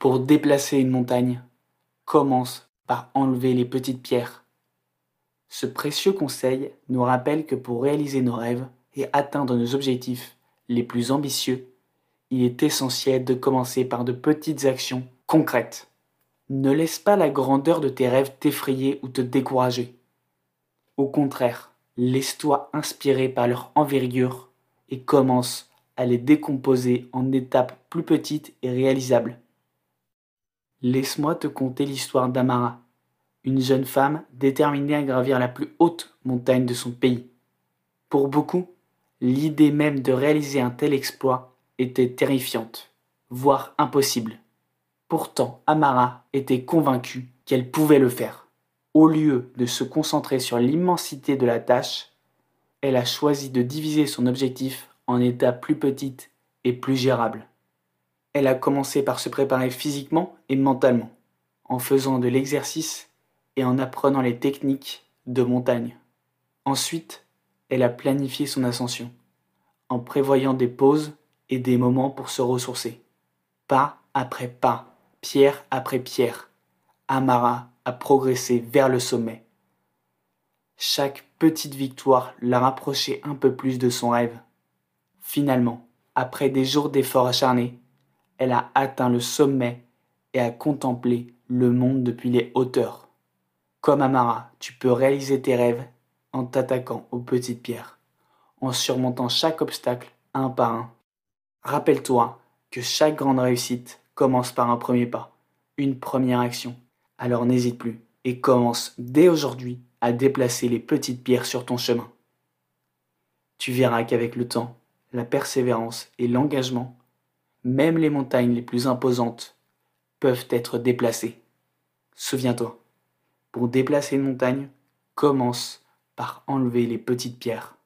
Pour déplacer une montagne, commence par enlever les petites pierres. Ce précieux conseil nous rappelle que pour réaliser nos rêves et atteindre nos objectifs les plus ambitieux, il est essentiel de commencer par de petites actions concrètes. Ne laisse pas la grandeur de tes rêves t'effrayer ou te décourager. Au contraire, laisse-toi inspirer par leur envergure et commence à les décomposer en étapes plus petites et réalisables. Laisse-moi te conter l'histoire d'Amara, une jeune femme déterminée à gravir la plus haute montagne de son pays. Pour beaucoup, l'idée même de réaliser un tel exploit était terrifiante, voire impossible. Pourtant, Amara était convaincue qu'elle pouvait le faire. Au lieu de se concentrer sur l'immensité de la tâche, elle a choisi de diviser son objectif en étapes plus petites et plus gérables. Elle a commencé par se préparer physiquement et mentalement, en faisant de l'exercice et en apprenant les techniques de montagne. Ensuite, elle a planifié son ascension, en prévoyant des pauses et des moments pour se ressourcer. Pas après pas, pierre après pierre, Amara a progressé vers le sommet. Chaque petite victoire l'a rapproché un peu plus de son rêve. Finalement, après des jours d'efforts acharnés, elle a atteint le sommet et a contemplé le monde depuis les hauteurs. Comme Amara, tu peux réaliser tes rêves en t'attaquant aux petites pierres, en surmontant chaque obstacle un par un. Rappelle-toi que chaque grande réussite commence par un premier pas, une première action. Alors n'hésite plus et commence dès aujourd'hui à déplacer les petites pierres sur ton chemin. Tu verras qu'avec le temps, la persévérance et l'engagement, même les montagnes les plus imposantes peuvent être déplacées. Souviens-toi, pour déplacer une montagne, commence par enlever les petites pierres.